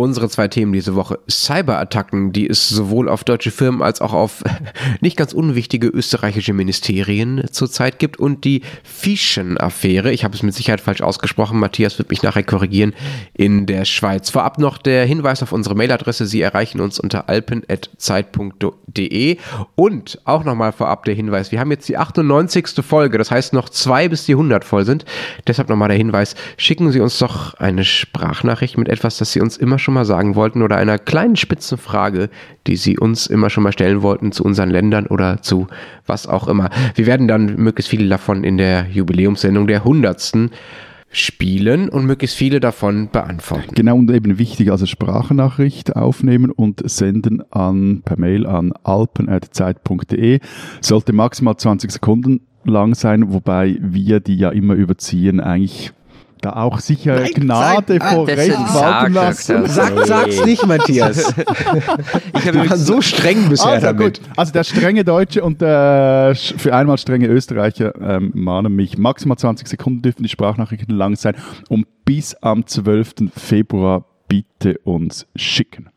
Unsere zwei Themen diese Woche. Cyberattacken, die es sowohl auf deutsche Firmen als auch auf nicht ganz unwichtige österreichische Ministerien zurzeit gibt und die Fischen-Affäre, ich habe es mit Sicherheit falsch ausgesprochen, Matthias wird mich nachher korrigieren, in der Schweiz. Vorab noch der Hinweis auf unsere Mailadresse, Sie erreichen uns unter alpen.zeit.de und auch nochmal vorab der Hinweis, wir haben jetzt die 98. Folge, das heißt noch zwei bis die 100 voll sind, deshalb nochmal der Hinweis, schicken Sie uns doch eine Sprachnachricht mit etwas, das Sie uns immer schon schon mal sagen wollten oder einer kleinen spitzen Frage, die Sie uns immer schon mal stellen wollten zu unseren Ländern oder zu was auch immer. Wir werden dann möglichst viele davon in der Jubiläumssendung der 100 spielen und möglichst viele davon beantworten. Genau und eben wichtig, also Sprachnachricht aufnehmen und senden an per Mail an alpen@zeit.de. Sollte maximal 20 Sekunden lang sein, wobei wir die ja immer überziehen, eigentlich da auch sicher Nein, Gnade sag, vor ah, Recht walten lassen. Sag, sag's nicht, Matthias. ich habe so streng bisher also, damit. Gut. Also der strenge Deutsche und der für einmal strenge Österreicher ähm, mahnen mich. Maximal 20 Sekunden dürfen die Sprachnachrichten lang sein und bis am 12. Februar bitte uns schicken.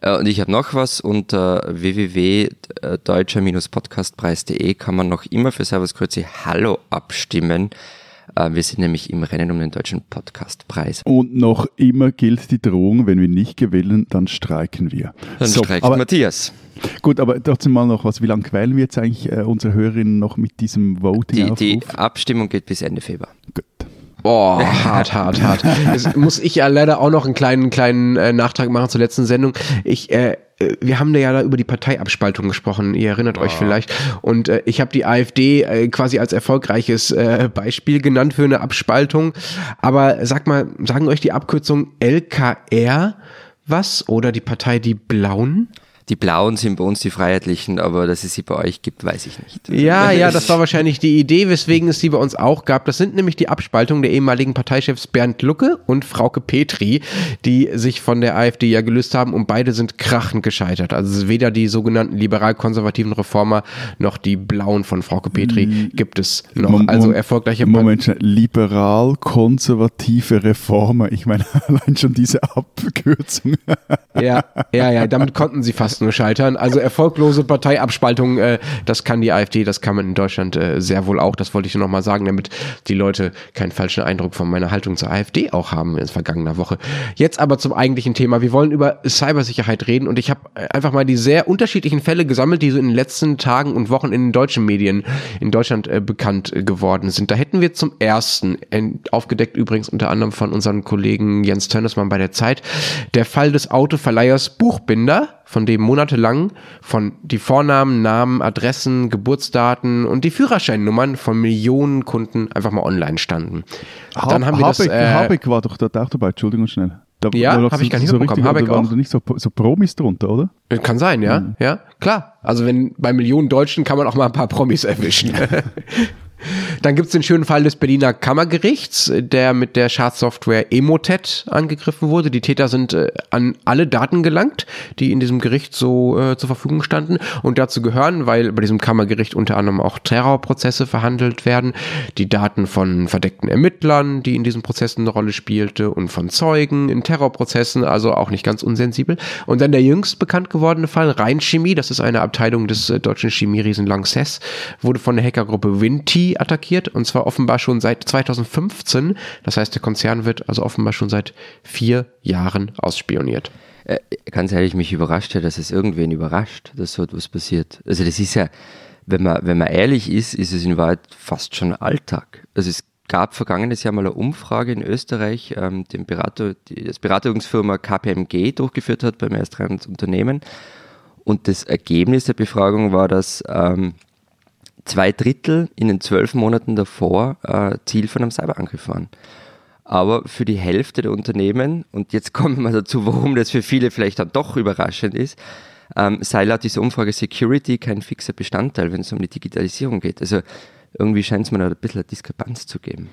Äh, und ich habe noch was unter www.deutscher-podcastpreis.de kann man noch immer für Servus Grüezi Hallo abstimmen. Äh, wir sind nämlich im Rennen um den Deutschen Podcastpreis. Und noch immer gilt die Drohung, wenn wir nicht gewinnen, dann streiken wir. Dann so, streikt aber, Matthias. Gut, aber trotzdem mal noch was. Wie lange quälen wir jetzt eigentlich äh, unsere Hörerinnen noch mit diesem Voting? Die, die Abstimmung geht bis Ende Februar. Gut. Boah, hart, hart, hart. Jetzt muss ich ja leider auch noch einen kleinen, kleinen äh, Nachtrag machen zur letzten Sendung. Ich, äh wir haben ja da über die Parteiabspaltung gesprochen, ihr erinnert oh. euch vielleicht. Und äh, ich habe die AfD äh, quasi als erfolgreiches äh, Beispiel genannt für eine Abspaltung. Aber sag mal, sagen euch die Abkürzung LKR was? Oder die Partei Die Blauen? Die Blauen sind bei uns die Freiheitlichen, aber dass es sie bei euch gibt, weiß ich nicht. Ja, ja, das war wahrscheinlich die Idee, weswegen es sie bei uns auch gab. Das sind nämlich die Abspaltungen der ehemaligen Parteichefs Bernd Lucke und Frauke Petri, die sich von der AfD ja gelöst haben und beide sind krachend gescheitert. Also weder die sogenannten liberal-konservativen Reformer noch die Blauen von Frauke Petri hm. gibt es noch. Mom also erfolgreiche Moment, liberal-konservative Reformer. Ich meine, allein schon diese Abkürzung. ja, ja, ja, damit konnten sie fast nur scheitern. Also erfolglose Parteiabspaltung, äh, das kann die AfD, das kann man in Deutschland äh, sehr wohl auch. Das wollte ich nur noch mal sagen, damit die Leute keinen falschen Eindruck von meiner Haltung zur AfD auch haben in vergangener Woche. Jetzt aber zum eigentlichen Thema. Wir wollen über Cybersicherheit reden und ich habe äh, einfach mal die sehr unterschiedlichen Fälle gesammelt, die so in den letzten Tagen und Wochen in den deutschen Medien in Deutschland äh, bekannt äh, geworden sind. Da hätten wir zum ersten, aufgedeckt übrigens unter anderem von unserem Kollegen Jens Tönnesmann bei der Zeit, der Fall des Autoverleihers Buchbinder von dem monatelang von die Vornamen, Namen, Adressen, Geburtsdaten und die Führerscheinnummern von Millionen Kunden einfach mal online standen. Ha Dann haben wir Habeck, das, äh, Habeck war doch dort auch dabei, Entschuldigung schnell. Da, ja, habe ich gar nicht so mitbekommen. Habeck da waren auch. nicht so, so Promis drunter, oder? Kann sein, ja. Mhm. Ja, klar. Also wenn bei Millionen Deutschen kann man auch mal ein paar Promis erwischen. Dann gibt es den schönen Fall des Berliner Kammergerichts, der mit der Schadsoftware Emotet angegriffen wurde. Die Täter sind äh, an alle Daten gelangt, die in diesem Gericht so äh, zur Verfügung standen und dazu gehören, weil bei diesem Kammergericht unter anderem auch Terrorprozesse verhandelt werden, die Daten von verdeckten Ermittlern, die in diesen Prozessen eine Rolle spielte und von Zeugen in Terrorprozessen, also auch nicht ganz unsensibel. Und dann der jüngst bekannt gewordene Fall Rheinchemie, das ist eine Abteilung des äh, deutschen Chemieriesen Lanxess, wurde von der Hackergruppe Attackiert und zwar offenbar schon seit 2015. Das heißt, der Konzern wird also offenbar schon seit vier Jahren ausspioniert. Äh, ganz ehrlich, mich überrascht ja, dass es irgendwen überrascht, dass so etwas passiert. Also das ist ja, wenn man, wenn man ehrlich ist, ist es in Wahrheit fast schon Alltag. Also es gab vergangenes Jahr mal eine Umfrage in Österreich, ähm, den Berater, die das Beratungsfirma KPMG durchgeführt hat beim ersten. Und das Ergebnis der Befragung war, dass ähm, zwei Drittel in den zwölf Monaten davor äh, Ziel von einem Cyberangriff waren. Aber für die Hälfte der Unternehmen, und jetzt kommen wir dazu, warum das für viele vielleicht dann doch überraschend ist, ähm, sei laut dieser Umfrage Security kein fixer Bestandteil, wenn es um die Digitalisierung geht. Also irgendwie scheint es mir da ein bisschen eine Diskrepanz zu geben.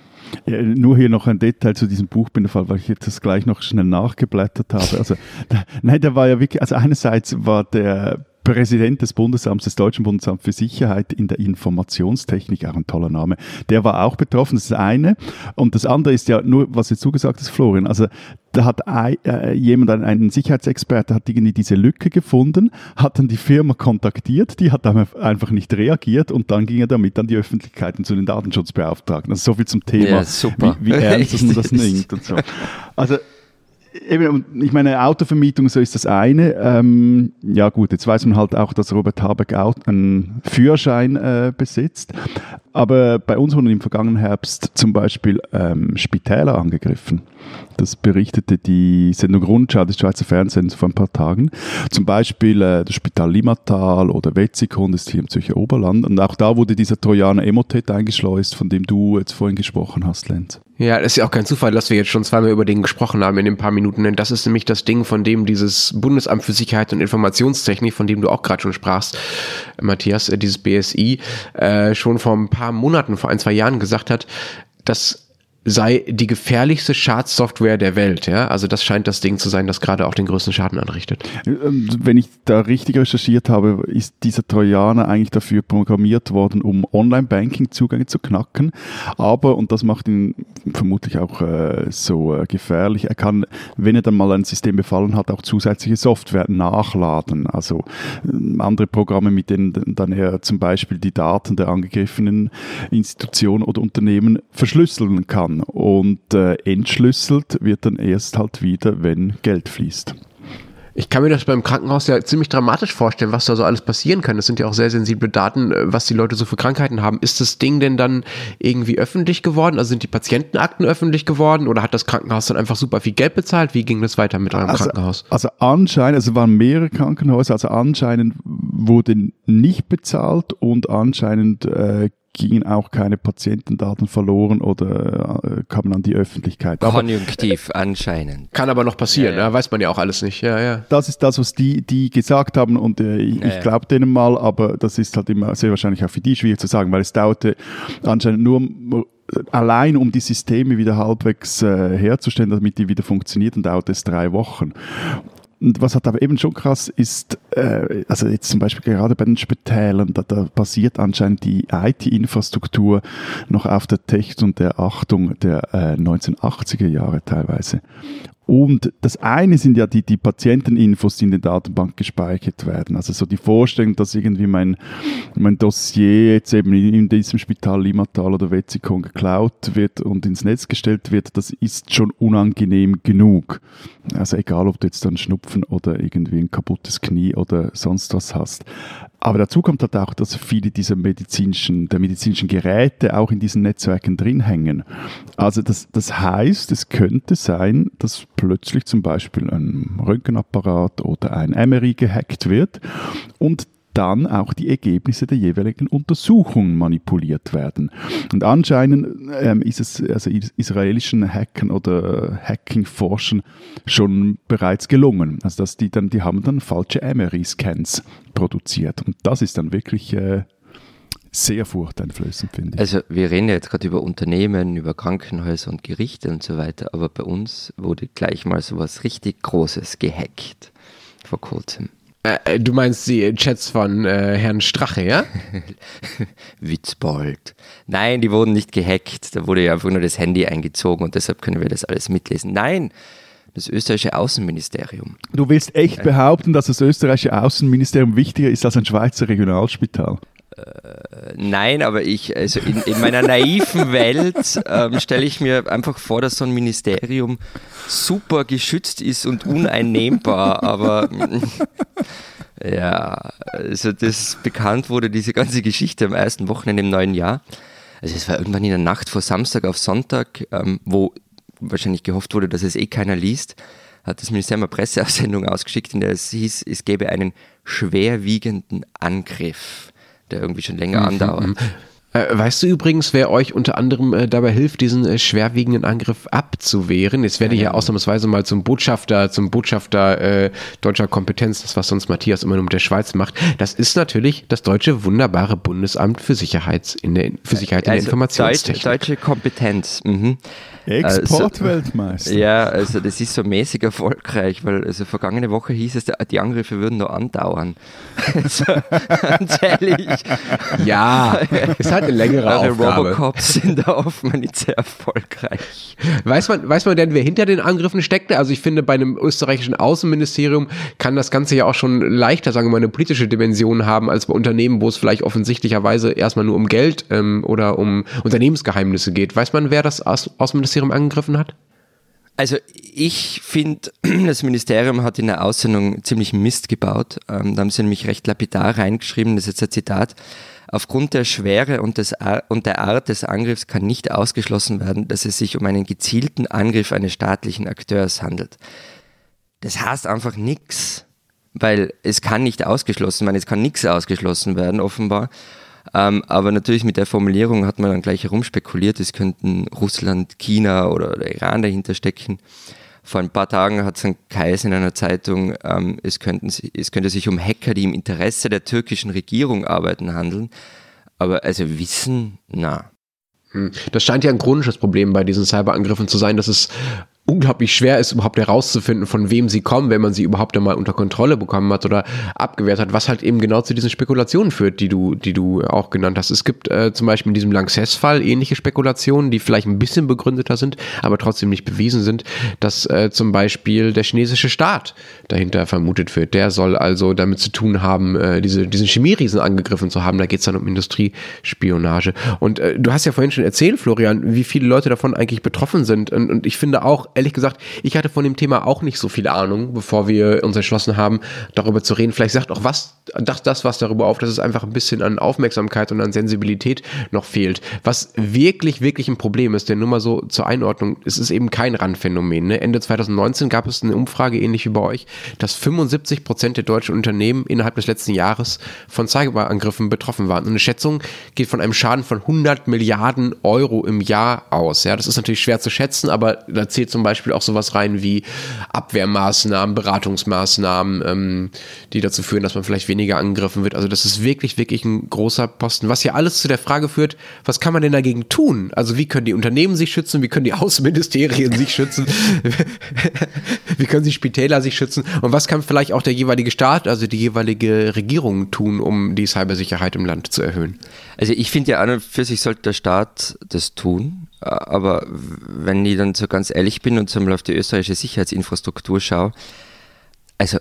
Ja, nur hier noch ein Detail zu diesem Buchbinderfall, weil ich jetzt das gleich noch schnell nachgeblättert habe. Also, da, nein, der war ja wirklich, also einerseits war der Präsident des Bundesamts, des Deutschen Bundesamts für Sicherheit in der Informationstechnik, auch ein toller Name, der war auch betroffen, das ist das eine. Und das andere ist ja nur, was jetzt zugesagt ist, Florian, also da hat äh, jemand, ein, Sicherheitsexperte, hat irgendwie diese Lücke gefunden, hat dann die Firma kontaktiert, die hat dann einfach nicht reagiert und dann ging er damit an die Öffentlichkeit und zu den Datenschutzbeauftragten. Also so viel zum Thema, Ja, super. Wie, wie ernst dass man das nimmt und so. Also Eben, ich meine, Autovermietung, so ist das eine. Ähm, ja gut, jetzt weiß man halt auch, dass Robert Habeck einen Führerschein äh, besitzt. Aber bei uns wurden im vergangenen Herbst zum Beispiel ähm, Spitäler angegriffen. Das berichtete die Sendung Rundschau des Schweizer Fernsehens vor ein paar Tagen. Zum Beispiel äh, das Spital Limmatal oder Wetzikon, das ist hier im Zürcher Oberland. Und auch da wurde dieser Trojaner Emotet eingeschleust, von dem du jetzt vorhin gesprochen hast, Lenz. Ja, das ist ja auch kein Zufall, dass wir jetzt schon zweimal über den gesprochen haben in den paar Minuten, denn das ist nämlich das Ding, von dem dieses Bundesamt für Sicherheit und Informationstechnik, von dem du auch gerade schon sprachst, Matthias, äh, dieses BSI, äh, schon vor ein paar Monaten, vor ein, zwei Jahren gesagt hat, dass sei die gefährlichste Schadsoftware der Welt. Ja? Also das scheint das Ding zu sein, das gerade auch den größten Schaden anrichtet. Ähm, Wenn ich da richtig recherchiert habe, ist dieser Trojaner eigentlich dafür programmiert worden, um Online-Banking-Zugänge zu knacken. Aber, und das macht ihn vermutlich auch äh, so äh, gefährlich, er kann, wenn er dann mal ein System befallen hat, auch zusätzliche Software nachladen. Also äh, andere Programme, mit denen dann er zum Beispiel die Daten der angegriffenen Institution oder Unternehmen verschlüsseln kann. Und äh, entschlüsselt wird dann erst halt wieder, wenn Geld fließt. Ich kann mir das beim Krankenhaus ja ziemlich dramatisch vorstellen, was da so alles passieren kann. Das sind ja auch sehr sensible Daten, äh, was die Leute so für Krankheiten haben. Ist das Ding denn dann irgendwie öffentlich geworden? Also sind die Patientenakten öffentlich geworden oder hat das Krankenhaus dann einfach super viel Geld bezahlt? Wie ging das weiter mit eurem also, Krankenhaus? Also anscheinend, also es waren mehrere Krankenhäuser, also anscheinend wurde nicht bezahlt und anscheinend äh, gingen auch keine Patientendaten verloren oder äh, kamen an die Öffentlichkeit. Aber Konjunktiv anscheinend. Kann aber noch passieren, Ja, ja. ja, weiß man ja auch alles nicht. Ja, ja. das ist das, was die, die gesagt haben und äh, ich, Ja, ich glaube denen mal, aber das ist halt immer sehr wahrscheinlich auch für die schwierig zu sagen, weil es dauerte anscheinend nur äh, allein um die Systeme wieder halbwegs äh, herzustellen, damit die wieder funktionieren, dauert es drei Wochen. Und was halt aber eben schon krass ist, äh, also jetzt zum Beispiel gerade bei den Spitälern, da, da basiert anscheinend die IT-Infrastruktur noch auf der Technik und der Achtung der äh, 1980er Jahre teilweise. Und das eine sind ja die, die Patienteninfos, die in der Datenbank gespeichert werden. Also so die Vorstellung, dass irgendwie mein, mein Dossier jetzt eben in, diesem Spital Limmatal oder Wetzikon geklaut wird und ins Netz gestellt wird, das ist schon unangenehm genug. Also egal, ob du jetzt dann Schnupfen oder irgendwie ein kaputtes Knie oder sonst was hast. Aber dazu kommt halt auch, dass viele dieser medizinischen, der medizinischen Geräte auch in diesen Netzwerken drin hängen. Also das, das heißt, es könnte sein, dass plötzlich zum Beispiel ein Röntgenapparat oder ein MRI gehackt wird und dann auch die Ergebnisse der jeweiligen Untersuchung manipuliert werden. Und anscheinend ähm, ist es also is- israelischen Hackern oder Hacking-Forschern schon bereits gelungen. Also dass die dann, die haben dann falsche MRI-Scans produziert. Und das ist dann wirklich äh, sehr furchteinflößend, finde ich. Also wir reden ja jetzt gerade über Unternehmen, über Krankenhäuser und Gerichte und so weiter, aber bei uns wurde gleich mal sowas richtig Großes gehackt vor kurzem. Äh, äh, du meinst die Chats von äh, Herrn Strache, ja? Witzbold. Nein, die wurden nicht gehackt. Da wurde ja einfach nur das Handy eingezogen und deshalb können wir das alles mitlesen. Nein, das österreichische Außenministerium. Du willst echt behaupten, dass das österreichische Außenministerium wichtiger ist als ein Schweizer Regionalspital? Nein, aber ich, also in, in meiner naiven Welt ähm, stelle ich mir einfach vor, dass so ein Ministerium super geschützt ist und uneinnehmbar, aber ja, also das bekannt wurde, diese ganze Geschichte am ersten Wochenende im neuen Jahr. Also es war irgendwann in der Nacht vor Samstag auf Sonntag, ähm, wo wahrscheinlich gehofft wurde, dass es eh keiner liest, hat das Ministerium eine Presseaussendung ausgeschickt, in der es hieß, es gäbe einen schwerwiegenden Angriff, der irgendwie schon länger andauert. Äh, weißt du übrigens, wer euch unter anderem äh, dabei hilft, diesen äh, schwerwiegenden Angriff abzuwehren? Jetzt werde ich ja ausnahmsweise mal zum Botschafter, zum Botschafter äh, deutscher Kompetenz, das was sonst Matthias immer nur mit der Schweiz macht. Das ist natürlich das deutsche wunderbare Bundesamt für, Sicherheits in der, für Sicherheit in der Also Informationstechnik. Deutsche, deutsche Kompetenz. Mhm. Exportweltmeister. Ja, also das ist so mäßig erfolgreich, weil also vergangene Woche hieß es, die Angriffe würden nur andauern. Also, ehrlich. Ja, ist halt eine längere Eure Aufgabe. Robocops sind da offenbar nicht sehr erfolgreich. Weiß man, weiß man denn, wer hinter den Angriffen steckte? Also ich finde, bei einem österreichischen Außenministerium kann das Ganze ja auch schon leichter, sagen wir mal, eine politische Dimension haben, als bei Unternehmen, wo es vielleicht offensichtlicherweise erstmal nur um Geld ähm, oder um Unternehmensgeheimnisse geht. Weiß man, wer das Auß Außenministerium angegriffen hat? Also ich finde, das Ministerium hat in der Aussendung ziemlich Mist gebaut. Ähm, da haben sie nämlich recht lapidar reingeschrieben, das ist jetzt ein Zitat. Aufgrund der Schwere und, des Ar und der Art des Angriffs kann nicht ausgeschlossen werden, dass es sich um einen gezielten Angriff eines staatlichen Akteurs handelt. Das heißt einfach nichts, weil es kann nicht ausgeschlossen werden, es kann nichts ausgeschlossen werden, offenbar. Ähm, aber natürlich mit der Formulierung hat man dann gleich herumspekuliert, es könnten Russland, China oder der Iran dahinter stecken. Vor ein paar Tagen hat es ein Kais in einer Zeitung, ähm, es, könnten, es könnte sich um Hacker, die im Interesse der türkischen Regierung arbeiten, handeln. Aber also Wissen, na. Hm. Das scheint ja ein chronisches Problem bei diesen Cyberangriffen zu sein, dass es unglaublich schwer ist, überhaupt herauszufinden, von wem sie kommen, wenn man sie überhaupt einmal unter Kontrolle bekommen hat oder abgewehrt hat, was halt eben genau zu diesen Spekulationen führt, die du, die du auch genannt hast. Es gibt äh, zum Beispiel in diesem Lanxess-Fall ähnliche Spekulationen, die vielleicht ein bisschen begründeter sind, aber trotzdem nicht bewiesen sind, dass äh, zum Beispiel der chinesische Staat dahinter vermutet wird. Der soll also damit zu tun haben, äh, diese, diesen Chemieriesen angegriffen zu haben. Da geht es dann um Industriespionage. Und äh, du hast ja vorhin schon erzählt, Florian, wie viele Leute davon eigentlich betroffen sind. Und, und ich finde auch, ehrlich gesagt, ich hatte von dem Thema auch nicht so viel Ahnung, bevor wir uns entschlossen haben, darüber zu reden. Vielleicht sagt auch was, das, das was darüber auf, dass es einfach ein bisschen an Aufmerksamkeit und an Sensibilität noch fehlt. Was wirklich, wirklich ein Problem ist, denn nur mal so zur Einordnung, es ist eben kein Randphänomen. Ne? Ende 2019 gab es eine Umfrage, ähnlich wie bei euch, dass 75 Prozent der deutschen Unternehmen innerhalb des letzten Jahres von Cyberangriffen betroffen waren. Und eine Schätzung geht von einem Schaden von 100 Milliarden Euro im Jahr aus. Ja, das ist natürlich schwer zu schätzen, aber da zählt zum Beispiel auch sowas rein wie Abwehrmaßnahmen, Beratungsmaßnahmen, ähm, die dazu führen, dass man vielleicht weniger angegriffen wird. Also das ist wirklich, wirklich ein großer Posten. Was ja alles zu der Frage führt, was kann man denn dagegen tun? Also wie können die Unternehmen sich schützen? Wie können die Außenministerien sich schützen? wie können die Spitäler sich schützen? Und was kann vielleicht auch der jeweilige Staat, also die jeweilige Regierung tun, um die Cybersicherheit im Land zu erhöhen? Also ich finde ja an und für sich sollte der Staat das tun, aber wenn ich dann so ganz ehrlich bin und mal auf die österreichische Sicherheitsinfrastruktur schaue, also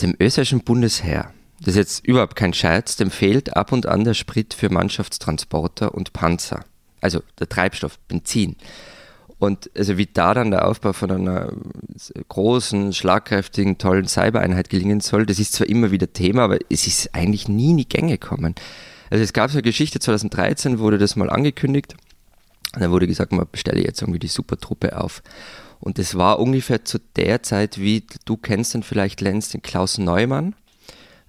dem österreichischen Bundesheer, das ist jetzt überhaupt kein Scherz, dem fehlt ab und an der Sprit für Mannschaftstransporter und Panzer. Also der Treibstoff, Benzin. Und also wie da dann der Aufbau von einer großen, schlagkräftigen, tollen Cybereinheit gelingen soll, das ist zwar immer wieder Thema, aber es ist eigentlich nie in die Gänge gekommen. Also es gab so eine Geschichte, 2013 wurde das mal angekündigt. Und dann wurde gesagt, man bestelle jetzt irgendwie die Supertruppe auf. Und das war ungefähr zu der Zeit, wie du kennst dann vielleicht Lenz, den Klaus Neumann,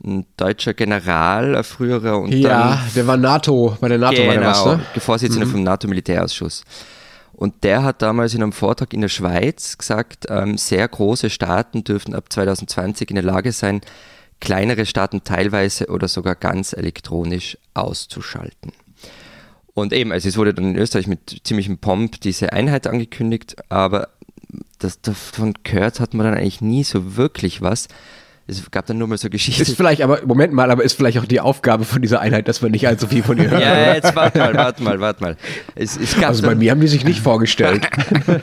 ein deutscher General, ein früherer und Ja, dann der war NATO, bei der NATO war der was, genau, ne? Vorsitzender vom NATO-Militärausschuss. Und der hat damals in einem Vortrag in der Schweiz gesagt, ähm, sehr große Staaten dürften ab 2020 in der Lage sein, kleinere Staaten teilweise oder sogar ganz elektronisch auszuschalten. Und eben, also es wurde dann in Österreich mit ziemlichem Pomp diese Einheit angekündigt, aber das, davon gehört hat man dann eigentlich nie so wirklich was. Es gab dann nur mal so Geschichten. Ist vielleicht, aber Moment mal, aber ist vielleicht auch die Aufgabe von dieser Einheit, dass man nicht allzu viel von ihr hört. ja, oder? jetzt warte mal, warte mal, warte mal. Es, es gab Also bei mir haben die sich nicht vorgestellt.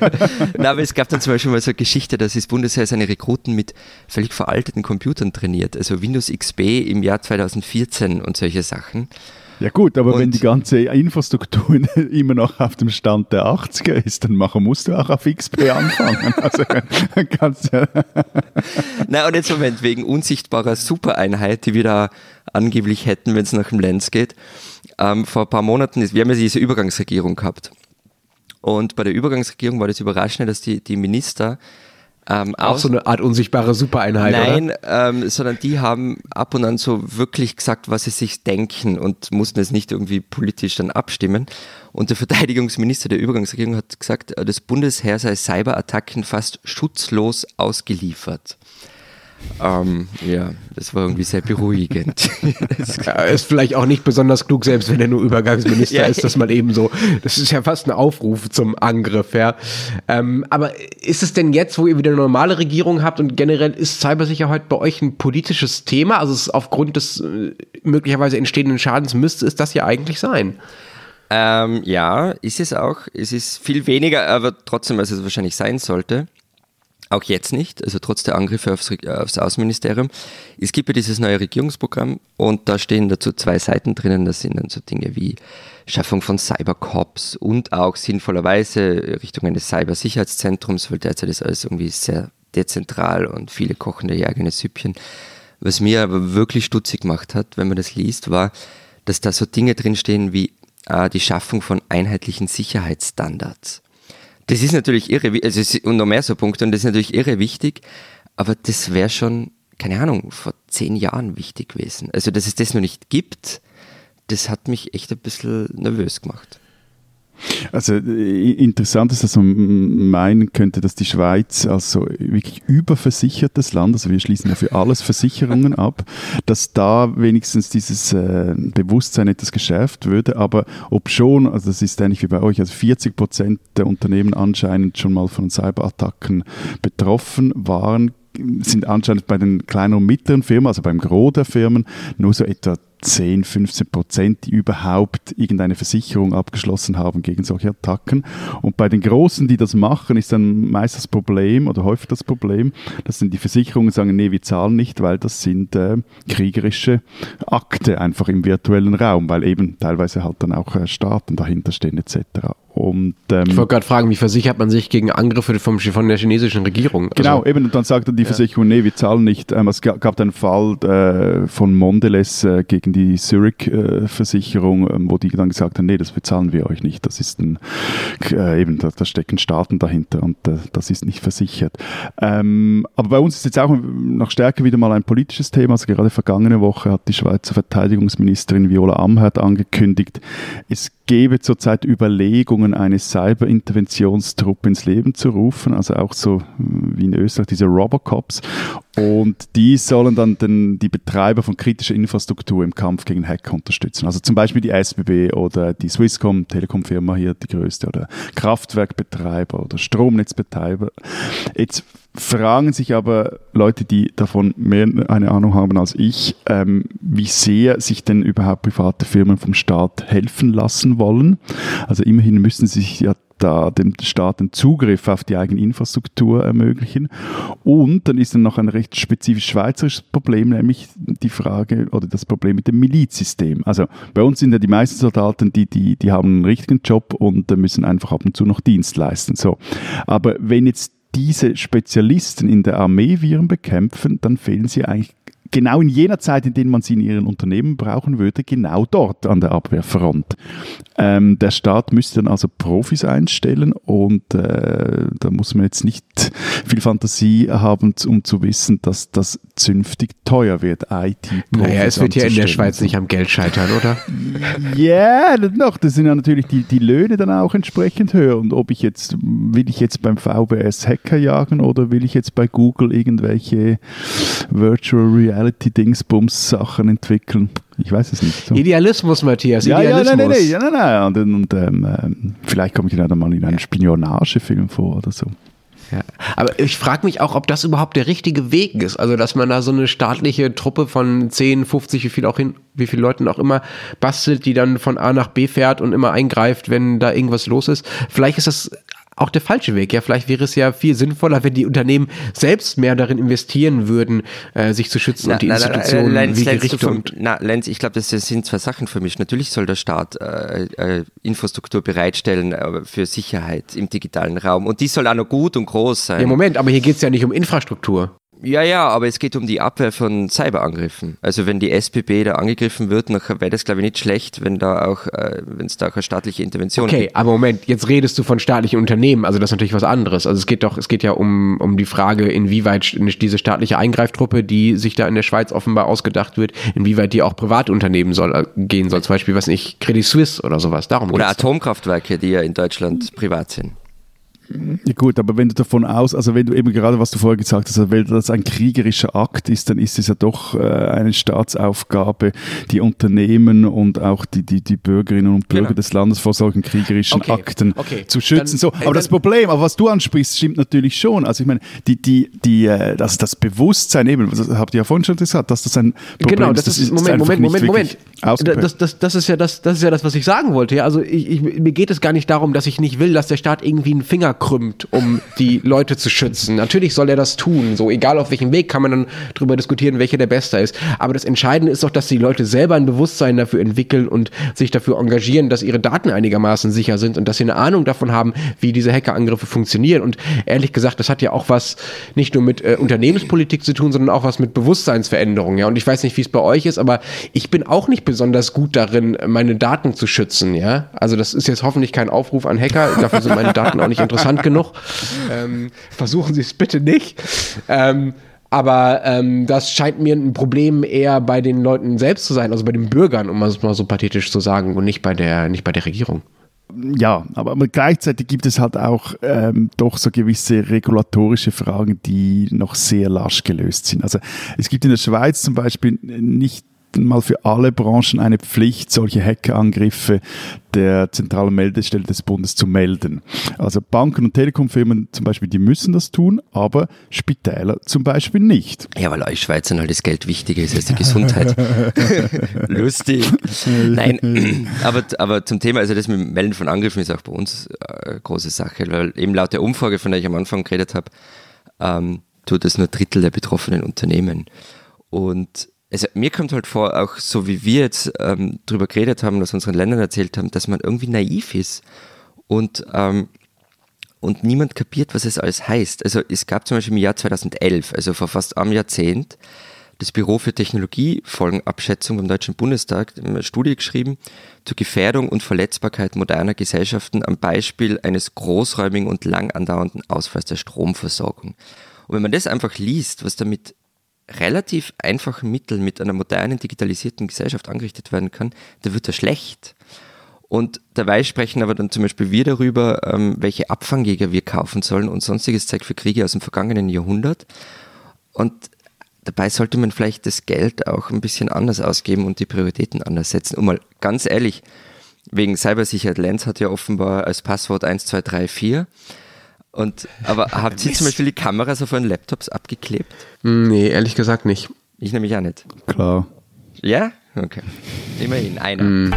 Na, aber es gab dann zum Beispiel mal so eine Geschichte, dass das Bundesheer seine Rekruten mit völlig veralteten Computern trainiert, also Windows XP im Jahr 2014 und solche Sachen. Ja gut, aber wenn Und- die ganze Infrastruktur immer noch auf dem Stand der 80er ist, dann machen, musst du auch auf XP anfangen. Also kannst ja, Na, und jetzt Moment, wegen unsichtbarer Supereinheit, die wir da angeblich hätten, wenn es nach dem Lenz geht. Ähm, vor ein paar Monaten, ist, wir haben ja diese Übergangsregierung gehabt. Und bei der Übergangsregierung war das Überraschende, dass die, die Minister Ähm, auch so eine Art unsichtbare Supereinheit, Nein, ähm, sondern die haben ab und an so wirklich gesagt, was sie sich denken und mussten es nicht irgendwie politisch dann abstimmen. Und der Verteidigungsminister der Übergangsregierung hat gesagt, das Bundesheer sei Cyberattacken fast schutzlos ausgeliefert. Ähm, ja, das war irgendwie sehr beruhigend. ja, ist vielleicht auch nicht besonders klug, selbst wenn er nur Übergangsminister ja, ist, dass man eben so, das ist ja fast ein Aufruf zum Angriff, ja. Ähm, aber ist es denn jetzt, wo ihr wieder eine normale Regierung habt und generell ist Cybersicherheit bei euch ein politisches Thema? Also es aufgrund des äh, möglicherweise entstehenden Schadens müsste es das ja eigentlich sein. Ähm, ja, ist es auch. Es ist viel weniger, aber trotzdem, als es wahrscheinlich sein sollte. Auch jetzt nicht, also trotz der Angriffe aufs, aufs, Außenministerium. Es gibt ja dieses neue Regierungsprogramm und da stehen dazu zwei Seiten drinnen. Das sind dann so Dinge wie Schaffung von Cybercops und auch sinnvollerweise Richtung eines Cybersicherheitszentrums, weil derzeit ist alles irgendwie sehr dezentral und viele kochen ihr eigenes Süppchen. Was mir aber wirklich stutzig gemacht hat, wenn man das liest, war, dass da so Dinge drinstehen wie äh, die Schaffung von einheitlichen Sicherheitsstandards. Das ist natürlich irre, also es, und noch mehr so Punkte, und das ist natürlich irre wichtig, aber das wäre schon, keine Ahnung, vor zehn Jahren wichtig gewesen. Also, dass es das noch nicht gibt, das hat mich echt ein bisschen nervös gemacht. Also äh, interessant ist, dass man meinen könnte, dass die Schweiz als so wirklich überversichertes Land, also wir schließen ja für alles Versicherungen ab, dass da wenigstens dieses äh, Bewusstsein etwas geschärft würde. Aber ob schon, also das ist ähnlich wie bei euch, also 40 Prozent der Unternehmen anscheinend schon mal von Cyberattacken betroffen waren, sind anscheinend bei den kleinen und mittleren Firmen, also beim Gros der Firmen, nur so etwa 10, 15 Prozent, die überhaupt irgendeine Versicherung abgeschlossen haben gegen solche Attacken. Und bei den Großen, die das machen, ist dann meist das Problem oder häufig das Problem, dass dann die Versicherungen sagen, nee, wir zahlen nicht, weil das sind äh, kriegerische Akte einfach im virtuellen Raum, weil eben teilweise halt dann auch äh, Staaten dahinter stehen etc. Und, ähm, ich wollte gerade fragen, wie versichert man sich gegen Angriffe vom, von der chinesischen Regierung? Genau, also, eben, und dann sagt dann die Versicherung, nee, wir zahlen nicht. Ähm, es gab einen Fall äh, von Mondelez äh, gegen die Zurich-Versicherung, äh, wo die dann gesagt haben, nee, das bezahlen wir euch nicht. Das ist ein, äh, eben, da, da, stecken Staaten dahinter und äh, das ist nicht versichert. Ähm, aber bei uns ist jetzt auch noch stärker wieder mal ein politisches Thema. Also gerade vergangene Woche hat die Schweizer Verteidigungsministerin Viola Amherd angekündigt, es gebe zurzeit Überlegungen, eine Cyberinterventionstruppe ins Leben zu rufen, also auch so wie in Österreich diese Robocops. Und die sollen dann den, die Betreiber von kritischer Infrastruktur im Kampf gegen Hacker unterstützen. Also zum Beispiel die SBB oder die Swisscom, Telekom-Firma hier, die größte, oder Kraftwerkbetreiber oder Stromnetzbetreiber. Jetzt fragen sich aber Leute, die davon mehr eine Ahnung haben als ich, ähm, wie sehr sich denn überhaupt private Firmen vom Staat helfen lassen wollen. Also immerhin müssen sie sich ja da dem Staat den Zugriff auf die eigene Infrastruktur ermöglichen. Und dann ist dann noch ein recht spezifisch schweizerisches Problem, nämlich die Frage oder das Problem mit dem Milizsystem. Also bei uns sind ja die meisten Soldaten, die, die, die haben einen richtigen Job und müssen einfach ab und zu noch Dienst leisten. So. Aber wenn jetzt diese Spezialisten in der Armee Viren bekämpfen, dann fehlen sie eigentlich genau in jener Zeit, in der man sie in ihren Unternehmen brauchen würde, genau dort an der Abwehrfront. Ähm, der Staat müsste dann also Profis einstellen und äh, da muss man jetzt nicht viel Fantasie haben, um zu wissen, dass das zünftig teuer wird, IT-Profis Naja, es wird ja in der Schweiz nicht am Geld scheitern, oder? Ja, yeah, noch. Das sind ja natürlich die, die Löhne dann auch entsprechend höher. Und ob ich jetzt, will ich jetzt beim VBS Hacker jagen oder will ich jetzt bei Google irgendwelche Virtual Reality Reality-Dingsbums-Sachen entwickeln. Ich weiß es nicht. So. Idealismus, Matthias. Ja, Idealismus. ja, nein, nein, nein, nein, nein. Und, und ähm, ähm, vielleicht komme ich dann mal in einen Spionagefilm vor oder so. Ja. Aber ich frage mich auch, ob das überhaupt der richtige Weg ist. Also, dass man da so eine staatliche Truppe von 10, 50, wie viel auch hin, wie viele Leuten auch immer bastelt, die dann von A nach B fährt und immer eingreift, wenn da irgendwas los ist. Vielleicht ist das auch der falsche Weg. Ja, vielleicht wäre es ja viel sinnvoller, wenn die Unternehmen selbst mehr darin investieren würden, äh, sich zu schützen na, und die na, Institutionen na, Lenz, wie Gerichte und na, Lenz, ich glaube, das sind zwei Sachen für mich. Natürlich soll der Staat äh, äh, Infrastruktur bereitstellen äh, für Sicherheit im digitalen Raum und die soll auch noch gut und groß sein. Ja, Moment, aber hier geht es ja nicht um Infrastruktur. Ja, ja, aber es geht um die Abwehr von Cyberangriffen. Also wenn die SPB da angegriffen wird, dann wäre das glaube ich nicht schlecht, wenn da auch, äh, wenn es da auch eine staatliche Intervention Okay, gibt. aber Moment, jetzt redest du von staatlichen Unternehmen, also das ist natürlich was anderes. Also es geht doch, es geht ja um, um die Frage, inwieweit diese staatliche Eingreiftruppe, die sich da in der Schweiz offenbar ausgedacht wird, inwieweit die auch Privatunternehmen soll, äh, gehen soll. Zum Beispiel, was nicht, Credit Suisse oder sowas. Darum Oder geht's. Atomkraftwerke, die ja in Deutschland privat sind. Ja, gut, aber wenn du davon aus, also wenn du eben gerade, was du vorher gesagt hast, wenn das ein kriegerischer Akt ist, dann ist es ja doch äh, eine Staatsaufgabe, die Unternehmen und auch die, die, die Bürgerinnen und Bürger Genau. des Landes vor solchen kriegerischen Okay, Akten okay. zu schützen. Dann- so, äh, aber das dann- Problem, aber was du ansprichst, stimmt natürlich schon. Also ich meine, die, die, die, äh, das, das Bewusstsein eben, das habt ihr ja vorhin schon gesagt, dass das ein Problem genau, das ist, Moment, einfach Moment, Moment, Moment. ausgeprägt. Das, das, das, ist ja das, das ist ja das, was ich sagen wollte. Ja? Also ich, ich, mir geht es gar nicht darum, dass ich nicht will, dass der Staat irgendwie einen Finger krümmt, um die Leute zu schützen. Natürlich soll er das tun. So, egal auf welchem Weg kann man dann darüber diskutieren, welcher der beste ist. Aber das Entscheidende ist doch, dass die Leute selber ein Bewusstsein dafür entwickeln und sich dafür engagieren, dass ihre Daten einigermaßen sicher sind und dass sie eine Ahnung davon haben, wie diese Hackerangriffe funktionieren. Und ehrlich gesagt, das hat ja auch was nicht nur mit äh, Unternehmenspolitik zu tun, sondern auch was mit Bewusstseinsveränderung. Ja, und ich weiß nicht, wie es bei euch ist, aber ich bin auch nicht besonders gut darin, meine Daten zu schützen. Ja, also das ist jetzt hoffentlich kein Aufruf an Hacker. Dafür sind meine Daten auch nicht interessant genug. Ähm, versuchen Sie es bitte nicht. Ähm, aber ähm, das scheint mir ein Problem eher bei den Leuten selbst zu sein, also bei den Bürgern, um es mal so pathetisch zu sagen, und nicht bei der, nicht bei der Regierung. Ja, aber, aber gleichzeitig gibt es halt auch ähm, doch so gewisse regulatorische Fragen, die noch sehr lasch gelöst sind. Also es gibt in der Schweiz zum Beispiel nicht mal für alle Branchen eine Pflicht, solche Hackerangriffe der zentralen Meldestelle des Bundes zu melden. Also Banken und Telekomfirmen zum Beispiel, die müssen das tun, aber Spitäler zum Beispiel nicht. Ja, weil euch Schweizern halt das Geld wichtiger ist als die Gesundheit. Lustig. Nein, aber, aber zum Thema, also das mit dem Melden von Angriffen ist auch bei uns äh, eine große Sache, weil eben laut der Umfrage, von der ich am Anfang geredet habe, ähm, tut das nur Drittel der betroffenen Unternehmen. Und also mir kommt halt vor, auch so wie wir jetzt ähm, drüber geredet haben, aus unseren Ländern erzählt haben, dass man irgendwie naiv ist und ähm, und niemand kapiert, was es alles heißt. Also es gab zum Beispiel im Jahr 2011, also vor fast einem Jahrzehnt, das Büro für Technologiefolgenabschätzung beim Deutschen Bundestag eine Studie geschrieben zur Gefährdung und Verletzbarkeit moderner Gesellschaften am Beispiel eines großräumigen und lang andauernden Ausfalls der Stromversorgung. Und wenn man das einfach liest, was damit relativ einfachen Mitteln mit einer modernen, digitalisierten Gesellschaft angerichtet werden kann, da wird er schlecht. Und dabei sprechen aber dann zum Beispiel wir darüber, ähm, welche Abfangjäger wir kaufen sollen und sonstiges Zeug für Kriege aus dem vergangenen Jahrhundert. Und dabei sollte man vielleicht das Geld auch ein bisschen anders ausgeben und die Prioritäten anders setzen. Und mal ganz ehrlich, wegen Cybersicherheit, Lenz hat ja offenbar als Passwort 1234. Und, aber habt ihr zum Beispiel die Kameras auf euren Laptops abgeklebt? Nee, ehrlich gesagt nicht. Ich nämlich auch nicht. Klar. Ja? Okay. Immerhin, einer.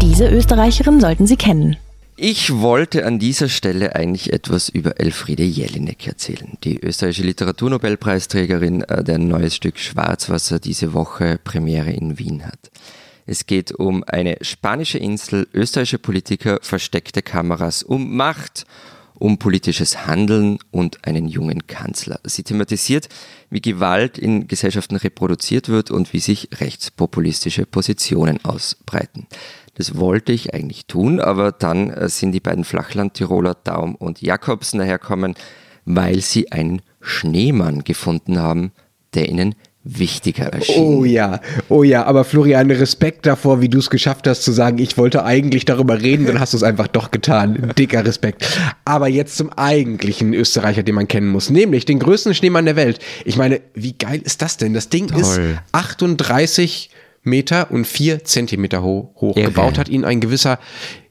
Diese Österreicherin sollten Sie kennen. Ich wollte an dieser Stelle eigentlich etwas über Elfriede Jelinek erzählen, die österreichische Literaturnobelpreisträgerin, äh, deren neues Stück Schwarzwasser diese Woche Premiere in Wien hat. Es geht um eine spanische Insel, österreichische Politiker, versteckte Kameras, um Macht, um politisches Handeln und einen jungen Kanzler. Sie thematisiert, wie Gewalt in Gesellschaften reproduziert wird und wie sich rechtspopulistische Positionen ausbreiten. Das wollte ich eigentlich tun, aber dann äh, sind die beiden Flachland-Tiroler Daum und Jakobsen daherkommen, weil sie einen Schneemann gefunden haben, der ihnen wichtiger erschien. Oh ja, oh ja, aber Florian, Respekt davor, wie du es geschafft hast zu sagen, ich wollte eigentlich darüber reden, dann hast du es einfach doch getan. Dicker Respekt. Aber jetzt zum eigentlichen Österreicher, den man kennen muss, nämlich den größten Schneemann der Welt. Ich meine, wie geil ist das denn? Das Ding ist Toll. 38 Meter und 4 Zentimeter ho hoch. Irre. Gebaut hat ihn ein gewisser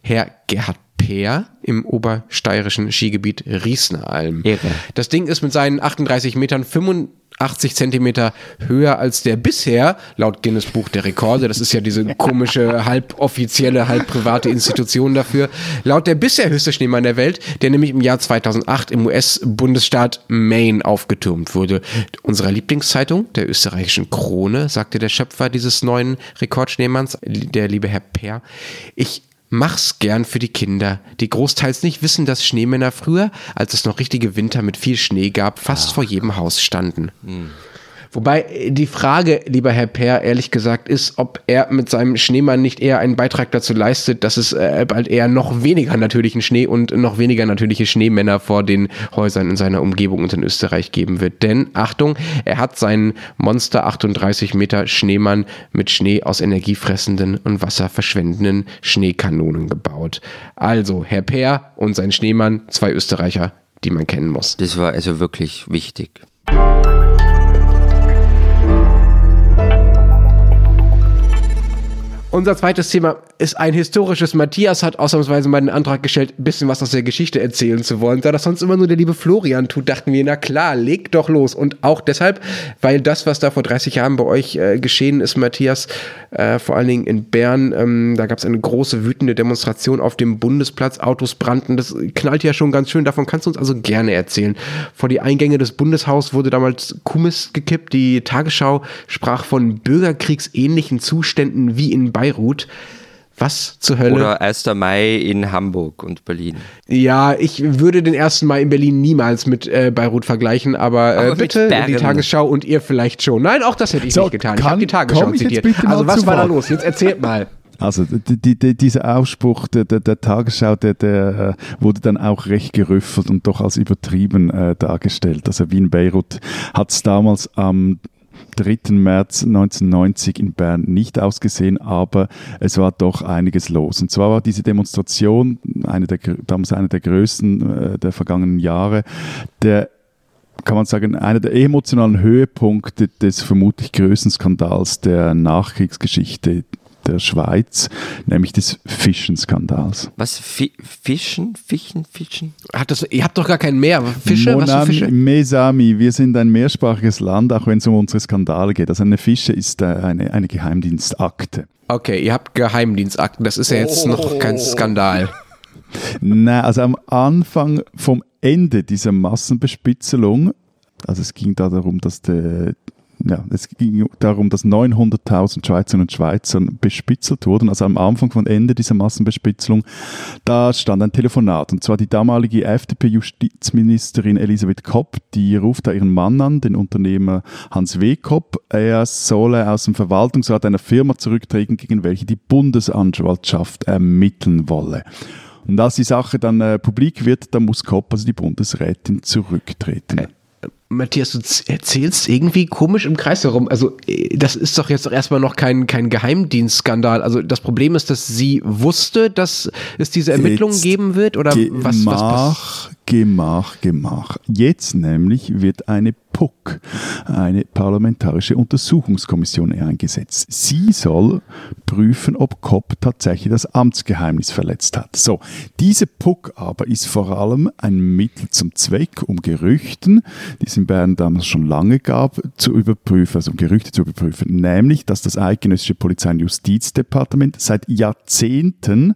Herr Gerhard Peer im obersteirischen Skigebiet Riesneralm. Irre. Das Ding ist mit seinen 38 Metern 85 Zentimeter höher als der bisher, laut Guinness Buch der Rekorde, das ist ja diese komische, halb offizielle, halb private Institution dafür, laut der bisher höchste Schneemann der Welt, der nämlich im Jahr 2008 im US-Bundesstaat Maine aufgetürmt wurde. Unserer Lieblingszeitung, der österreichischen Krone, sagte der Schöpfer dieses neuen Rekordschneemanns, der liebe Herr Peer, ich Mach's gern für die Kinder, die großteils nicht wissen, dass Schneemänner früher, als es noch richtige Winter mit viel Schnee gab, fast Ach. vor jedem Haus standen. Hm. Wobei äh, die Frage, lieber Herr Peer, ehrlich gesagt ist, ob er mit seinem Schneemann nicht eher einen Beitrag dazu leistet, dass es äh, bald eher noch weniger natürlichen Schnee und noch weniger natürliche Schneemänner vor den Häusern in seiner Umgebung und in Österreich geben wird. Denn, Achtung, er hat seinen Monster 38 Meter Schneemann mit Schnee aus energiefressenden und wasserverschwendenden Schneekanonen gebaut. Also, Herr Peer und sein Schneemann, zwei Österreicher, die man kennen muss. Das war also wirklich wichtig. Unser zweites Thema ist ein historisches. Matthias hat ausnahmsweise mal den Antrag gestellt, ein bisschen was aus der Geschichte erzählen zu wollen. Da das sonst immer nur der liebe Florian tut, dachten wir, na klar, leg doch los. Und auch deshalb, weil das, was da vor 30 Jahren bei euch äh, geschehen ist, Matthias, äh, vor allen Dingen in Bern, ähm, da gab es eine große wütende Demonstration auf dem Bundesplatz, Autos brannten. Das knallt ja schon ganz schön. Davon kannst du uns also gerne erzählen. Vor die Eingänge des Bundeshaus wurde damals Kumis gekippt. Die Tagesschau sprach von bürgerkriegsähnlichen Zuständen wie in Beirut. Was zur Hölle? Oder 1. Mai in Hamburg und Berlin. Ja, ich würde den 1. Mai in Berlin niemals mit äh, Beirut vergleichen, aber, äh, aber bitte die Tagesschau und ihr vielleicht schon. Nein, auch das hätte ich so, nicht getan. Kann, ich habe die Tagesschau zitiert. Also was war da los? Jetzt erzählt mal. Also die, die, dieser Ausspruch der, der, der Tagesschau, der, der, äh, wurde dann auch recht gerüffelt und doch als übertrieben äh, dargestellt. Also Wien Beirut hat es damals am 3. März 1990 in Bern nicht ausgesehen, aber es war doch einiges los. Und zwar war diese Demonstration eine der, damals eine der größten äh, der vergangenen Jahre. Der kann man sagen, einer der emotionalen Höhepunkte des vermutlich größten Skandals der Nachkriegsgeschichte der Schweiz, nämlich des Fischenskandals. Was? Fi Fischen? Fischen? Fischen? Hat das, ihr habt doch gar kein Meer. Fische? Monami, was für Fische? Mesami, wir sind ein mehrsprachiges Land, auch wenn es um unsere Skandale geht. Also eine Fische ist äh, eine, eine Geheimdienstakte. Okay, ihr habt Geheimdienstakten. Das ist ja jetzt oh. noch kein Skandal. Nein, also am Anfang vom Ende dieser Massenbespitzelung, also es ging da darum, dass der, ja, es ging darum, dass 900.000 Schweizerinnen und Schweizer bespitzelt wurden. Also am Anfang von Ende dieser Massenbespitzelung, da stand ein Telefonat. Und zwar die damalige FDP-Justizministerin Elisabeth Kopp, die ruft da ihren Mann an, den Unternehmer Hans W. Kopp. Er solle aus dem Verwaltungsrat einer Firma zurücktreten, gegen welche die Bundesanwaltschaft ermitteln wolle. Und als die Sache dann äh, publik wird, dann muss Kopp, also die Bundesrätin, zurücktreten. Matthias, du erzählst irgendwie komisch im Kreis herum. Also, äh, das ist doch jetzt doch erstmal noch kein, kein Geheimdienstskandal. Also, das Problem ist, dass sie wusste, dass es diese Ermittlungen jetzt geben wird? Oder was, was, Gemach, Gemach. Jetzt nämlich wird eine PUC, eine parlamentarische Untersuchungskommission eingesetzt. Sie soll prüfen, ob Kopp tatsächlich das Amtsgeheimnis verletzt hat. So, diese PUC aber ist vor allem ein Mittel zum Zweck, um Gerüchten, die es in Bern damals schon lange gab, zu überprüfen, also um Gerüchte zu überprüfen. Nämlich, dass das eidgenössische Polizei- und Justizdepartement seit Jahrzehnten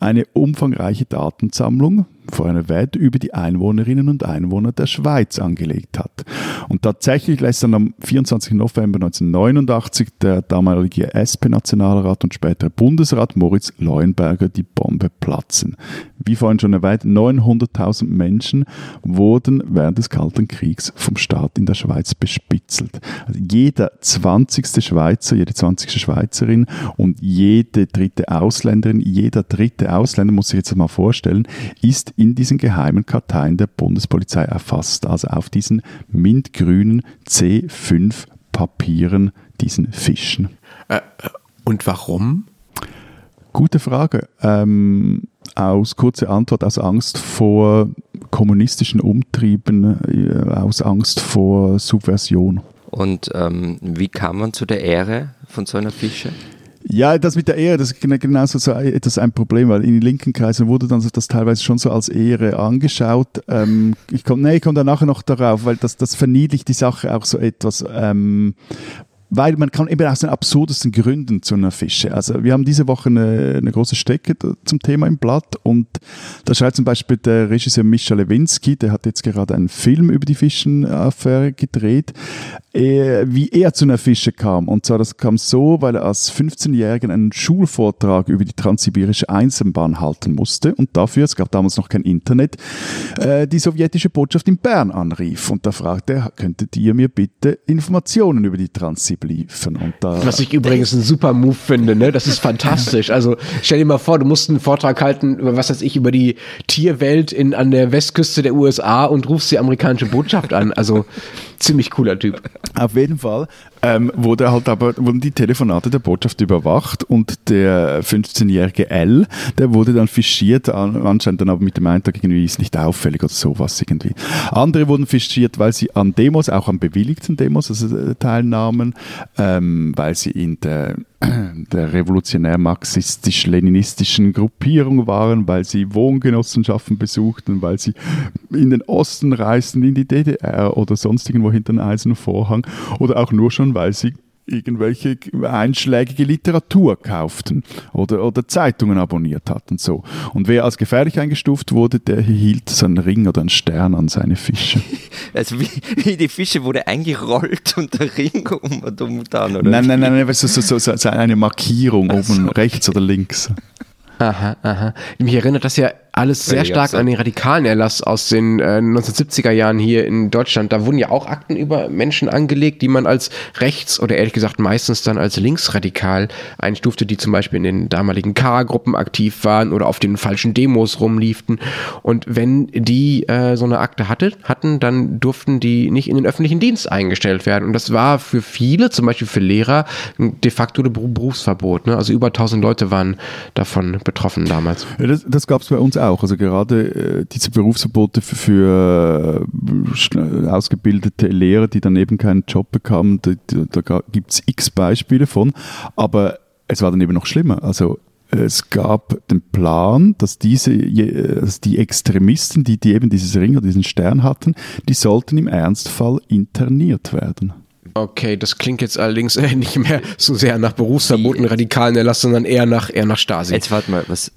eine umfangreiche Datensammlung vor einer Welt über die Einwohnerinnen und Einwohner der Schweiz angelegt hat. Und tatsächlich lässt dann am 24. November 1989 der damalige SP-Nationalrat und spätere Bundesrat Moritz Leuenberger die Bombe platzen. Wie vorhin schon erwähnt, 900.000 Menschen wurden während des Kalten Kriegs vom Staat in der Schweiz bespitzelt. Also jeder 20. Schweizer, jede 20. Schweizerin und jede dritte Ausländerin, jeder dritte Ausländer, muss sich jetzt mal vorstellen, ist in diesen geheimen Karteien der Bundespolizei erfasst, also auf diesen mintgrünen C5 Papieren, diesen Fischen. Äh, und warum? Gute Frage. Ähm, aus kurzer Antwort aus Angst vor kommunistischen Umtrieben, äh, aus Angst vor Subversion. Und ähm, wie kam man zu der Ehre von so einer Fische? Ja, das mit der Ehre, das ist genauso so etwas ein Problem, weil in den linken Kreisen wurde dann das teilweise schon so als Ehre angeschaut. Ähm, ich komme nee, komm da nachher noch darauf, weil das, das verniedlicht die Sache auch so etwas. Ähm, weil man kann eben aus den absurdesten Gründen zu einer Fische. Also wir haben diese Woche eine, eine große Strecke zum Thema im Blatt und da schreibt zum Beispiel der Regisseur Mischa Lewinsky, der hat jetzt gerade einen Film über die Fischenaffäre gedreht, äh, wie er zu einer Fische kam. Und zwar, das kam so, weil er als 15-Jähriger einen Schulvortrag über die transsibirische Eisenbahn halten musste und dafür, es gab damals noch kein Internet, äh, die sowjetische Botschaft in Bern anrief. Und da fragte er, könntet ihr mir bitte Informationen über die Transsib liefern? Und da, Was ich übrigens einen super Move finde, ne? Das ist fantastisch. Also stell dir mal vor, du musst einen Vortrag halten über was weiß ich, über die Tierwelt in, an der Westküste der USA und rufst die amerikanische Botschaft an. Also ziemlich cooler Typ. Auf jeden Fall ähm, wurde halt aber wurden die Telefonate der Botschaft überwacht und der 15-jährige L, der wurde dann fischiert, anscheinend dann aber mit dem Eintrag irgendwie ist nicht auffällig oder sowas irgendwie. Andere wurden fischiert, weil sie an Demos, auch an bewilligten Demos, also äh, teilnahmen, ähm, weil sie in der der revolutionär-marxistisch-leninistischen Gruppierung waren, weil sie Wohngenossenschaften besuchten, weil sie in den Osten reisten, in die DDR oder sonst irgendwo hinter den Eisernen Vorhang oder auch nur schon, weil sie irgendwelche einschlägige Literatur kauften oder, oder Zeitungen abonniert hatten. So. Und wer als gefährlich eingestuft wurde, der hielt seinen Ring oder einen Stern an seine Fische. Also wie, wie die Fische wurde eingerollt und der Ring um und um dann, oder? Nein, nein, nein, nein so, so, so, so eine Markierung oben so. rechts oder links. Aha, aha. Mich erinnert das ja alles sehr stark an den radikalen Erlass aus den äh, 1970er Jahren hier in Deutschland. Da wurden ja auch Akten über Menschen angelegt, die man als rechts oder ehrlich gesagt meistens dann als linksradikal einstufte, die zum Beispiel in den damaligen K-Gruppen aktiv waren oder auf den falschen Demos rumlieften. Und wenn die äh, so eine Akte hatte, hatten, dann durften die nicht in den öffentlichen Dienst eingestellt werden. Und das war für viele, zum Beispiel für Lehrer, de facto ein Berufsverbot. Ne? Also über 1000 Leute waren davon betroffen damals. Ja, das das gab es bei uns auch auch. Also gerade äh, diese Berufsverbote für, für äh, ausgebildete Lehrer, die dann eben keinen Job bekamen, da, da gibt es x Beispiele von. Aber es war dann eben noch schlimmer. Also es gab den Plan, dass diese, dass die Extremisten, die, die eben dieses Ring oder diesen Stern hatten, die sollten im Ernstfall interniert werden. Okay, das klingt jetzt allerdings äh, nicht mehr so sehr nach berufsverboten radikalen Erlass, sondern eher nach, eher nach Stasi. Jetzt warte mal, was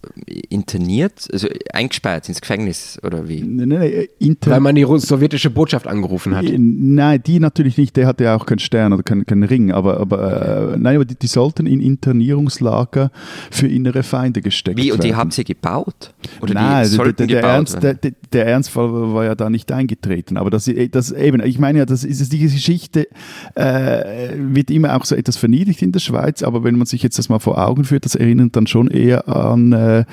interniert? Also eingesperrt ins Gefängnis oder wie? Nein, nein, inter Weil man die sowjetische Botschaft angerufen hat. Äh, nein, die natürlich nicht, der hatte ja auch keinen Stern oder keinen, keinen Ring, aber, aber äh, nein, aber die, die, sollten in Internierungslager für innere Feinde gesteckt werden. Wie, und die haben sie gebaut? Oder nein, der, der, der, Ernst, der, der, Ernstfall war ja da nicht eingetreten, aber das, das eben, ich meine ja, das ist die Geschichte, äh, wird immer auch so etwas verniedrigt in der Schweiz, aber wenn man sich jetzt das mal vor Augen führt, das erinnert dann schon eher an äh,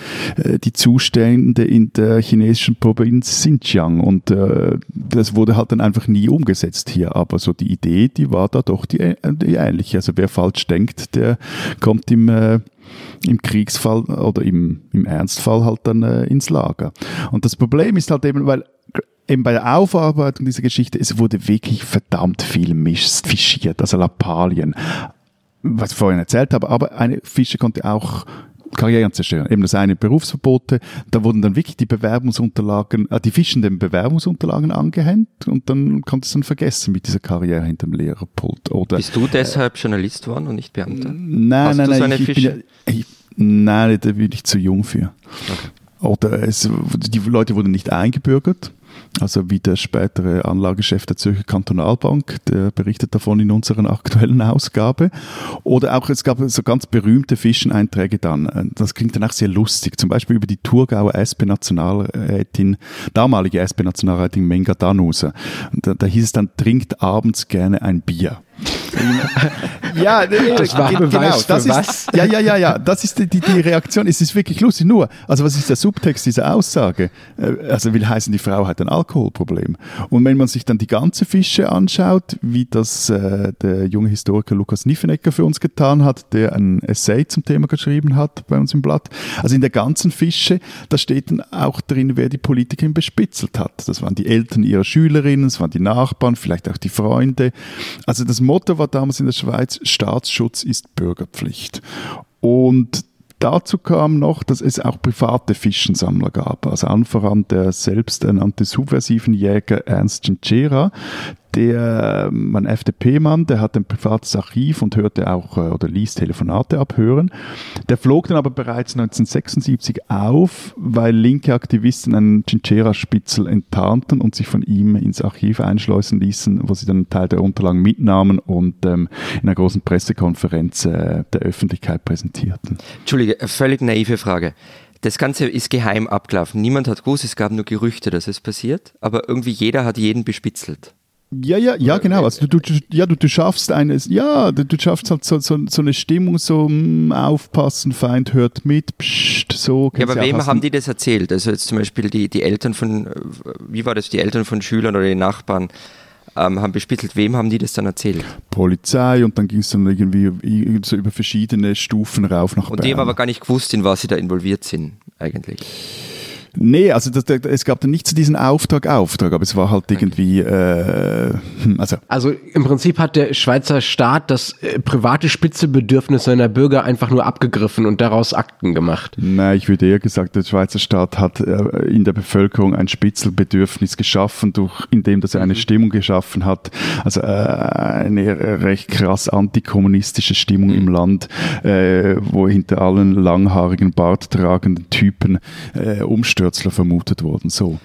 die Zustände in der chinesischen Provinz Xinjiang und äh, das wurde halt dann einfach nie umgesetzt hier, aber so die Idee, die war da doch die, die ähnliche. Also wer falsch denkt, der kommt im äh, im Kriegsfall oder im, im Ernstfall halt dann äh, ins Lager. Und das Problem ist halt eben, weil eben bei der Aufarbeitung dieser Geschichte, es wurde wirklich verdammt viel Mist fischiert, also Lappalien, was ich vorhin erzählt habe, aber eine Fische konnte auch Karrieren zerstören. Eben das eine Berufsverbote, da wurden dann wirklich die Bewerbungsunterlagen, äh, die fischenden Bewerbungsunterlagen angehängt und dann konnte es dann vergessen mit dieser Karriere hinter dem Lehrerpult. Oder, Bist du deshalb äh, Journalist worden und nicht Beamter? Nein, Hast nein, nein. So ich, ich bin, ich, nein, da bin ich zu jung für. Okay. Oder es, die Leute wurden nicht eingebürgert also wie der spätere Anlagechef der Zürcher Kantonalbank, der berichtet davon in unserer aktuellen Ausgabe. Oder auch, es gab so ganz berühmte Fischeneinträge dann. Das klingt dann auch sehr lustig. Zum Beispiel über die Thurgauer SP-Nationalrätin, damalige SP-Nationalrätin Menga Danuser. Da, da hieß es dann, trinkt abends gerne ein Bier. ja, das war genau, Beweis das ist, was? Ja, ja, ja, ja, das ist die, die, die, Reaktion. Es ist wirklich lustig. Nur, also was ist der Subtext dieser Aussage? Äh, also will heißen, die Frau hat ein Alkoholproblem. Und wenn man sich dann die ganze Fische anschaut, wie das äh, der junge Historiker Lukas Niffenecker für uns getan hat, der ein Essay zum Thema geschrieben hat bei uns im Blatt. Also in der ganzen Fische, da steht dann auch drin, wer die Politikerin bespitzelt hat. Das waren die Eltern ihrer Schülerinnen, das waren die Nachbarn, vielleicht auch die Freunde. Also das Motto war damals in der Schweiz, Staatsschutz ist Bürgerpflicht. Und Dazu kam noch, dass es auch private Fischensammler gab. Also allen voran der selbsternannte subversiven Jäger Ernst Gentera, der, ähm, ein FDP-Mann, der hat ein privates Archiv und hörte auch äh, oder ließ Telefonate abhören. Der flog dann aber bereits 1976 auf, weil linke Aktivisten einen Chinchera-Spitzel enttarnten und sich von ihm ins Archiv einschleusen ließen, wo sie dann einen Teil der Unterlagen mitnahmen und ähm, in einer großen Pressekonferenz äh, der Öffentlichkeit präsentierten. Entschuldige, völlig naive Frage. Das Ganze ist geheim abgelaufen. Niemand hat gewusst, es gab nur Gerüchte, dass es passiert, aber irgendwie jeder hat jeden bespitzelt. Ja, ja, ja, genau. Also du, du, ja, du, du schaffst eines, ja, du, du schaffst halt so, so, so eine Stimmung, so mh, aufpassen, Feind hört mit, pst, so. Ja, aber wem haben die das erzählt? Also jetzt zum Beispiel die, die Eltern von, wie war das, die Eltern von Schülern oder die Nachbarn ähm, haben bespitzelt. Wem haben die das dann erzählt? Polizei und dann ging es dann irgendwie so über verschiedene Stufen rauf nach Und die haben aber gar nicht gewusst, in was sie da involviert sind, eigentlich. Nee, also das, das, es gab dann nicht so diesen Auftrag, Auftrag, aber es war halt irgendwie, äh, also. Also im Prinzip hat der Schweizer Staat das äh, private Spitzebedürfnis seiner Bürger einfach nur abgegriffen und daraus Akten gemacht. Nein, ich würde eher gesagt, der Schweizer Staat hat äh, in der Bevölkerung ein Spitzelbedürfnis geschaffen, durch, indem dass er eine mhm. Stimmung geschaffen hat, also äh, eine recht krass antikommunistische Stimmung mhm. im Land, wo hinter allen langhaarigen, barttragenden Typen äh, umstürzen Stürzler vermutet worden. So.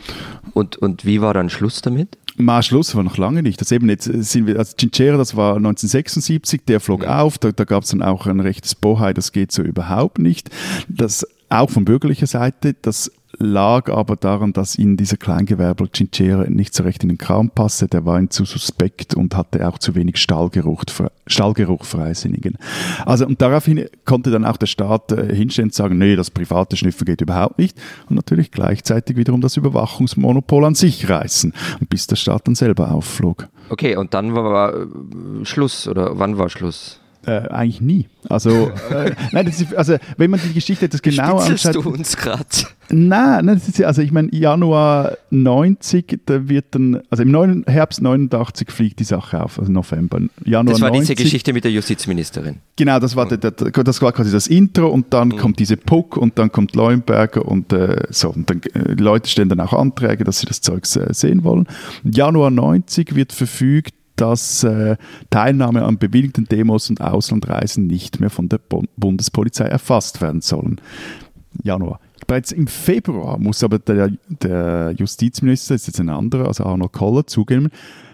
Und, und wie war dann Schluss damit? Mal Schluss war noch lange nicht. Das eben jetzt sind wir, also Cinchera, das war 1976, der flog ja. auf, da, da gab es dann auch ein rechtes Bohai, das geht so überhaupt nicht. Das auch von bürgerlicher Seite, das lag aber daran, dass ihn dieser Kleingewerbler Cinchera nicht so recht in den Kram passte. Der war ihm zu suspekt und hatte auch zu wenig Stallgeruch, Stallgeruch Freisinnigen. Also, und daraufhin konnte dann auch der Staat äh, hinstellen und sagen, nee, das private Schnüffen geht überhaupt nicht. Und natürlich gleichzeitig wiederum das Überwachungsmonopol an sich reißen. Und bis der Staat dann selber aufflog. Okay, und dann war, war äh, Schluss oder wann war Schluss? Äh, eigentlich nie. Also, äh, nein, ist, also, wenn man die Geschichte etwas genauer anschaut. du uns gerade? Nein, nein, das ist, also ich meine, Januar 90, da wird dann, also im neuen, Herbst 89 fliegt die Sache auf, also November. Januar das war 90, diese Geschichte mit der Justizministerin. Genau, das war, mhm. der, der, das war quasi das Intro und dann mhm. kommt diese Puck und dann kommt Leuenberger und äh, so. Und dann, äh, Leute stellen dann auch Anträge, dass sie das Zeug äh, sehen wollen. Januar 90 wird verfügt, dass äh, Teilnahme an bewilligten Demos und Auslandreisen nicht mehr von der Bundespolizei erfasst werden sollen. Januar. Bereits im Februar muss aber der, der Justizminister, ist jetzt ein anderer, also Arnold Koller, zugeben,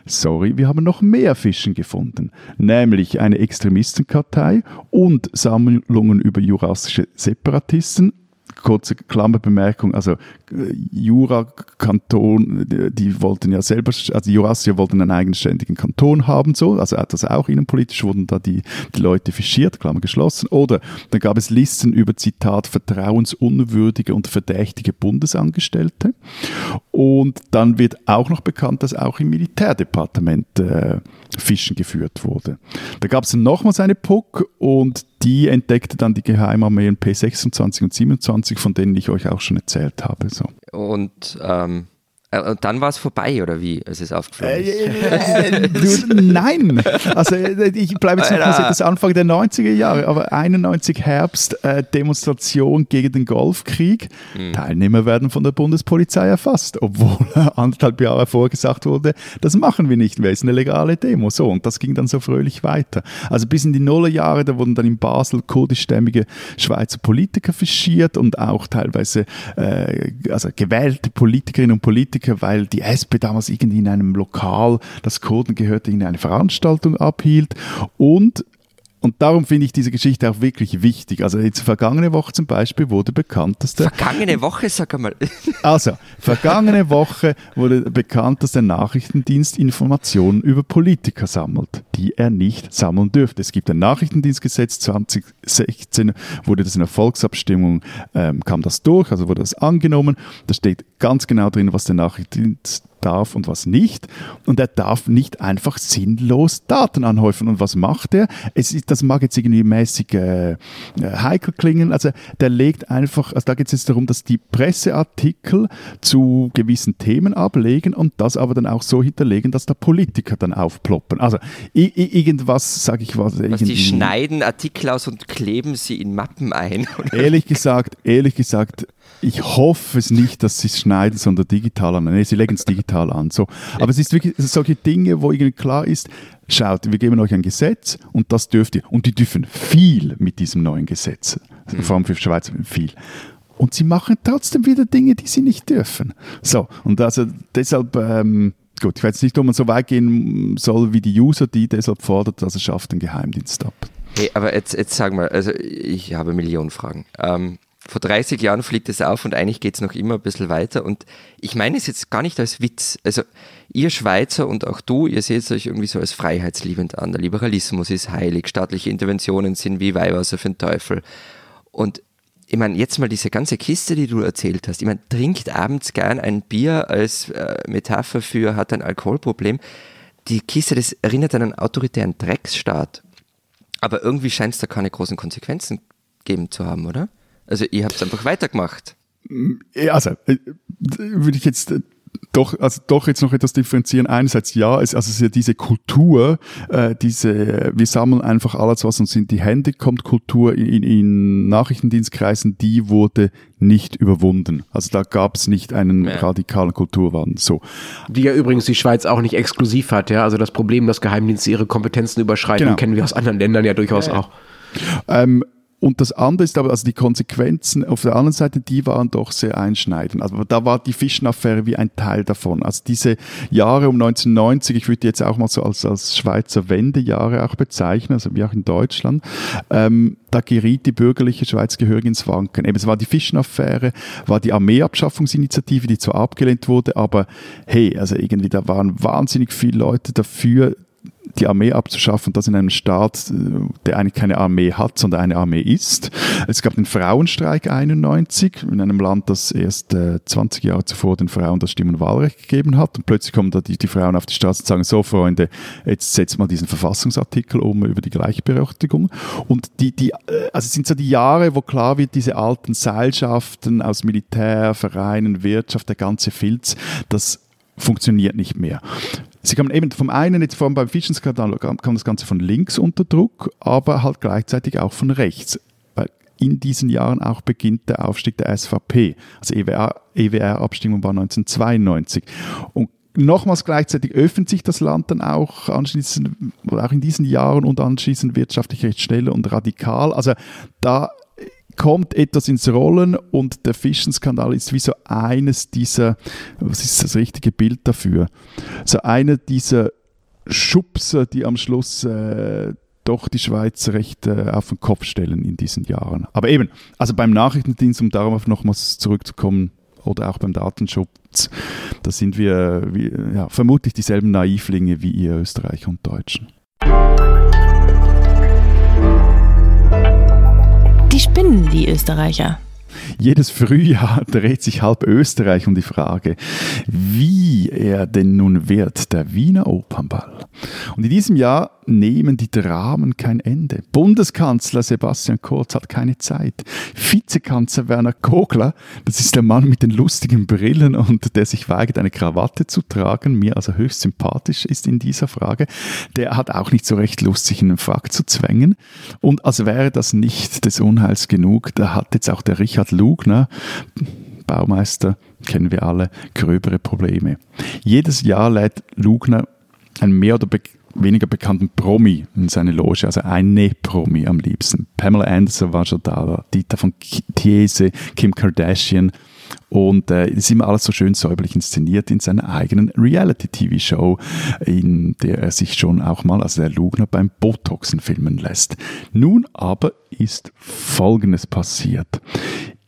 sorry, wir haben noch mehr Fischen gefunden, nämlich eine Extremistenkartei und Sammlungen über jurassische Separatisten kurze Klammerbemerkung, also Jura-Kanton, die, wollten ja selber, also Jurassier wollten einen eigenständigen Kanton haben, so, also das auch innenpolitisch wurden da die, die Leute fischiert, Klammer geschlossen. Oder dann gab es Listen über, Zitat, vertrauensunwürdige und verdächtige Bundesangestellte. Und dann wird auch noch bekannt, dass auch im Militärdepartement äh, Fischen geführt wurde. Da gab es dann nochmals eine Puck und die entdeckte dann die Geheimarmeen P26 und 27, von denen ich euch auch schon erzählt habe. So. Und ähm, äh, und dann war es vorbei, oder wie? Es ist aufgeflogen. Äh, äh, nein! Also ich bleibe jetzt noch das Anfang der 90er Jahre, aber 91 Herbst, äh, Demonstration gegen den Golfkrieg. Mhm. Teilnehmer werden von der Bundespolizei erfasst, obwohl anderthalb Jahre vorher gesagt wurde, das machen wir nicht mehr, ist eine legale Demo. So, und das ging dann so fröhlich weiter. Also bis in die Nullerjahre, da wurden dann in Basel kurdischstämmige Schweizer Politiker fischiert und auch teilweise äh, also gewählte Politikerinnen und Politiker Politiker, weil die SP damals irgendwie in einem Lokal, das Kurden gehörte, in eine Veranstaltung abhielt. Und und darum finde ich diese Geschichte auch wirklich wichtig. Also jetzt vergangene Woche zum Beispiel wurde bekannt, dass der... Vergangene Woche, sag einmal. Also, vergangene Woche wurde bekannt, dass der Nachrichtendienst Informationen über Politiker sammelt, die er nicht sammeln dürfte. Es gibt ein Nachrichtendienstgesetz 2016, wurde das in der Volksabstimmung, ähm, kam das durch, also wurde das angenommen. Da steht ganz genau drin, was der Nachrichtendienst darf und was nicht. Und er darf nicht einfach sinnlos Daten anhäufen. Und was macht er? Es ist, das mag jetzt irgendwie mäßig äh, äh heikel klingen. Also der legt einfach, also da geht es jetzt darum, dass die Presseartikel zu gewissen Themen ablegen und das aber dann auch so hinterlegen, dass da Politiker dann aufploppen. Also irgendwas, sage ich was. was die schneiden Artikel aus und kleben sie in Mappen ein. Ehrlich gesagt, ehrlich gesagt, Ich hoffe es nicht, dass sie es schneiden, sondern digital an. Nee, sie legen es digital an. So. Aber es ist wirklich solche Dinge, wo irgendwie klar ist, schaut, wir geben euch ein Gesetz und das dürft ihr. Und die dürfen viel mit diesem neuen Gesetz. Mhm. Vor allem für Schweizer viel. Und sie machen trotzdem wieder Dinge, die sie nicht dürfen. So, und also deshalb, ähm, gut, ich weiß nicht, ob man so weit gehen soll wie die User, die deshalb fordert, also schafft den Geheimdienst ab. Hey, aber jetzt, jetzt sag mal, also ich habe Millionen Fragen. Ähm, vor 30 Jahren fliegt es auf und eigentlich geht es noch immer ein bisschen weiter. Und ich meine es jetzt gar nicht als Witz. Also ihr Schweizer und auch du, ihr seht euch irgendwie so als freiheitsliebend an. Der Liberalismus ist heilig, staatliche Interventionen sind wie Weihwasser für den Teufel. Und ich meine, jetzt mal diese ganze Kiste, die du erzählt hast. Ich meine, trinkt abends gern ein Bier als äh, Metapher für hat ein Alkoholproblem. Die Kiste, das erinnert an einen autoritären Drecksstaat. Aber irgendwie scheint es da keine großen Konsequenzen geben zu haben, oder? Also ihr habt es einfach weitergemacht. Ja, also äh, würde ich jetzt äh, doch, also doch jetzt noch etwas differenzieren. Einerseits ja, es, also es ist ja diese Kultur, äh, diese, wir sammeln einfach alles, was uns in die Hände kommt, Kultur in, in Nachrichtendienstkreisen, die wurde nicht überwunden. Also da gab es nicht einen ja. radikalen Kulturwandel. So. Die ja übrigens die Schweiz auch nicht exklusiv hat, ja. Also das Problem, dass Geheimdienste ihre Kompetenzen überschreiten, genau. kennen wir aus anderen Ländern ja durchaus ja. auch. Ähm, und das andere ist aber, also die Konsequenzen auf der anderen Seite, die waren doch sehr einschneidend. Also da war die Fischenaffäre wie ein Teil davon. Also diese Jahre um 1990, ich würde jetzt auch mal so als, als Schweizer Wendejahre auch bezeichnen, also wie auch in Deutschland, ähm, da geriet die bürgerliche Schweiz gehörig ins Wanken. Eben, es war die Fischenaffäre, war die Armeeabschaffungsinitiative, die zwar abgelehnt wurde, aber hey, also irgendwie, da waren wahnsinnig viele Leute dafür, die Armee abzuschaffen, das in einem Staat, äh, der eigentlich keine Armee hat, sondern eine Armee ist. Es gab den Frauenstreik 91 in einem Land, das erst äh, 20 Jahre zuvor den Frauen das Stimm- und Wahlrecht gegeben hat. Und plötzlich kommen da die, die Frauen auf die Straße und sagen, so Freunde, jetzt setzt mal diesen Verfassungsartikel um über die Gleichberechtigung. Und die, die, äh, also es sind so die Jahre, wo klar wird, diese alten Seilschaften aus Militär, Vereinen, Wirtschaft, der ganze Filz, das funktioniert nicht mehr. Sie kamen eben vom einen, jetzt vor allem beim Fischenskandal, kam das Ganze von links unter Druck, aber halt gleichzeitig auch von rechts. Weil in diesen Jahren auch beginnt der Aufstieg der SVP. Also EWR-Abstimmung e war 1992. Und nochmals gleichzeitig öffnet sich das Land dann auch anschließend, auch in diesen Jahren und anschließend wirtschaftlich recht schnell und radikal. Also da kommt etwas ins Rollen und der Fischenskandal ist wie so eines dieser, was ist das richtige Bild dafür? So einer dieser Schubser, die am Schluss äh, doch die Schweiz recht äh, auf den Kopf stellen in diesen Jahren. Aber eben, also beim Nachrichtendienst, um darauf nochmals zurückzukommen, oder auch beim Datenschutz, da sind wir wie, ja, vermutlich dieselben Naivlinge wie ihr Österreicher und Deutschen. Die spinnen, die Österreicher. Jedes Frühjahr dreht sich halb Österreich um die Frage, wie er denn nun wird, der Wiener Opernball. Und in diesem Jahr nehmen die Dramen kein Ende. Bundeskanzler Sebastian Kurz hat keine Zeit. Vizekanzler Werner Kogler, das ist der Mann mit den lustigen Brillen und der sich weigert, eine Krawatte zu tragen, mir also höchst sympathisch ist in dieser Frage, der hat auch nicht so recht Lust, sich in den Frack zu zwängen. Und als wäre das nicht des Unheils genug, da hat jetzt auch der Richard Lugner, Baumeister, kennen wir alle, gröbere Probleme. Jedes Jahr lädt Lugner ein mehr oder weniger bekannten Promi in seine Loge, also eine Promi am liebsten. Pamela Anderson war schon da, Dieter von Thiese, Kim Kardashian und äh, ist immer alles so schön säuberlich inszeniert in seiner eigenen Reality-TV-Show, in der er sich schon auch mal als der Lugner beim Botoxen filmen lässt. Nun aber ist Folgendes passiert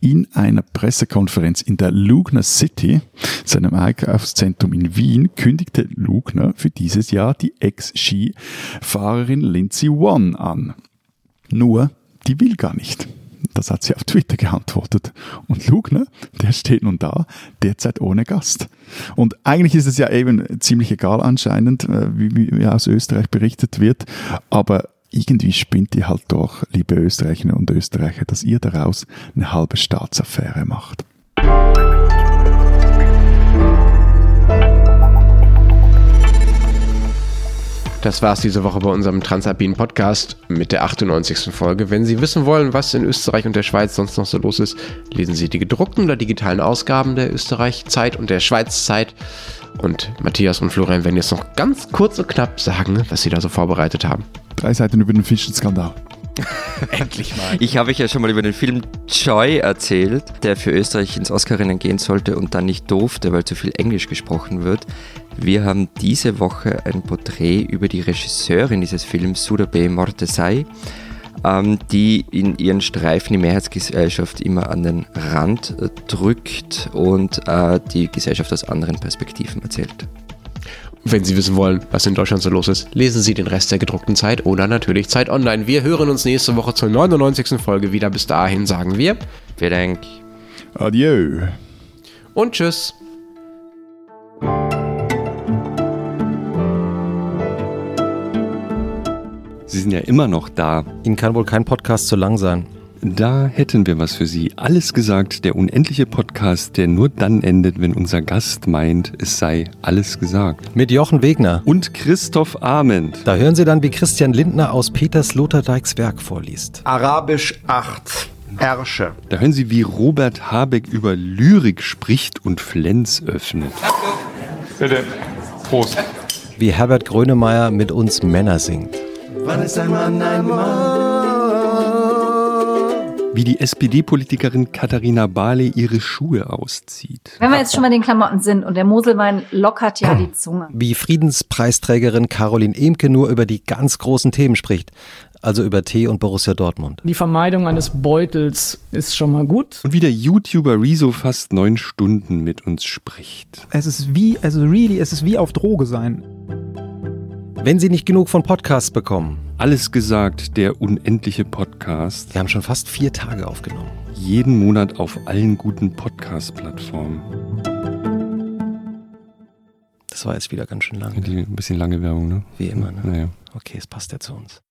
in einer Pressekonferenz in der Lugner City, seinem Einkaufszentrum in Wien, kündigte Lugner für dieses Jahr die Ex-Skifahrerin Lindsay One an. Nur, die will gar nicht. Das hat sie auf Twitter geantwortet. Und Lugner, der steht nun da, derzeit ohne Gast. Und eigentlich ist es ja eben ziemlich egal anscheinend, äh, wie, wie aus Österreich berichtet wird, aber irgendwie spinnt ihr halt doch, liebe Österreicherinnen und Österreicher, dass ihr daraus eine halbe Staatsaffäre macht. Das war's diese Woche bei unserem Transalpinen Podcast mit der 98. Folge. Wenn Sie wissen wollen, was in Österreich und der Schweiz sonst noch so los ist, lesen Sie die gedruckten oder digitalen Ausgaben der Österreich-Zeit und der Schweiz-Zeit. Und Matthias und Florian werden jetzt noch ganz kurz und knapp sagen, was sie da so vorbereitet haben. Drei Seiten über den Fischenskandal. Endlich mal. Ich habe euch ja schon mal über den Film Joy erzählt, der für Österreich ins Oscarinnen gehen sollte und dann nicht durfte, weil zu viel Englisch gesprochen wird. Wir haben diese Woche ein Porträt über die Regisseurin dieses Films, Sudabe Mortesai, ähm, die in ihren Streifen die Mehrheitsgesellschaft immer an den Rand drückt und äh, die Gesellschaft aus anderen Perspektiven erzählt. Wenn Sie wissen wollen, was in Deutschland so los ist, lesen Sie den Rest der gedruckten Zeit oder natürlich Zeit Online. Wir hören uns nächste Woche zur 99. Folge wieder. Bis dahin sagen wir Wer denkt? Adieu. und tschüss. Sie sind ja immer noch da. Ihnen kann wohl kein Podcast zu lang sein. Da hätten wir was für Sie. Alles gesagt, der unendliche Podcast, der nur dann endet, wenn unser Gast meint, es sei alles gesagt. Mit Jochen Wegner. Und Christoph Ahmed. Da hören Sie dann, wie Christian Lindner aus Peters Sloterdijks Werk vorliest. Arabisch 8. Herrsche. Da hören Sie, wie Robert Habeck über Lyrik spricht und Flens öffnet. Bitte. Prost. Wie Herbert Grönemeyer mit uns Männer singt. Wie die SPD-Politikerin Katharina Barley ihre Schuhe auszieht. Wenn wir jetzt schon bei den Klamotten sind und der Moselwein lockert ja die Zunge. Wie Friedenspreisträgerin Caroline Emke nur über die ganz großen Themen spricht. Also über Tee und Borussia Dortmund. Die Vermeidung eines Beutels ist schon mal gut. Und wie der YouTuber Rezo fast neun Stunden mit uns spricht. Es ist wie, also really, es ist wie auf Droge sein. Wenn Sie nicht genug von Podcasts bekommen. Alles gesagt, der unendliche Podcast. Wir haben schon fast vier Tage aufgenommen. Jeden Monat auf allen guten Podcast-Plattformen. Das war jetzt wieder ganz schön lang. Die, ein bisschen lange Werbung, ne? Wie immer, ne? Naja. Okay, es passt ja zu uns.